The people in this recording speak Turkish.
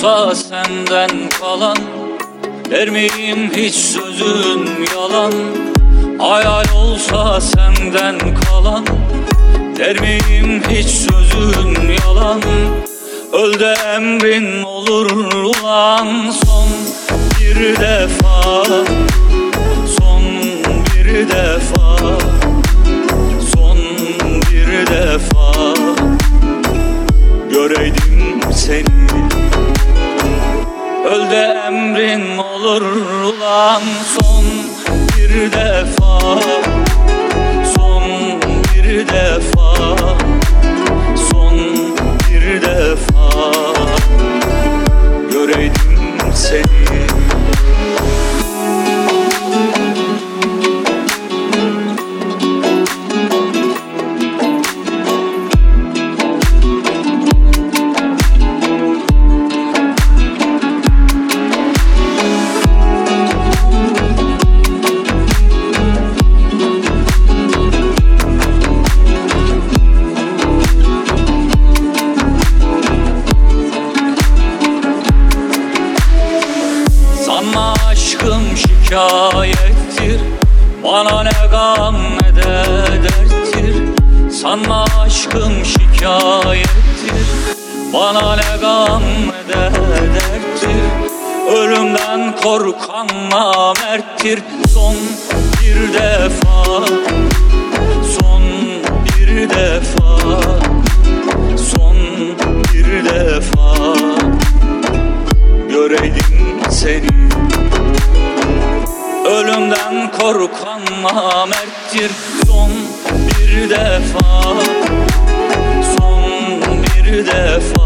olsa senden kalan Der hiç sözün yalan? Hayal olsa senden kalan Der hiç sözün yalan? Öl de emrin olur ulan Son bir defa Son bir defa emrin olur ulan. Son bir defa. Son bir defa şikayettir Bana ne gam ne de derttir. Sanma aşkım şikayettir. Bana ne gam ne de derttir. Ölümden korkan namerttir. Son bir defa Son bir defa Son bir defa. Göreydim seni Ölümden korkan namerttir. Son bir defa. Son bir defa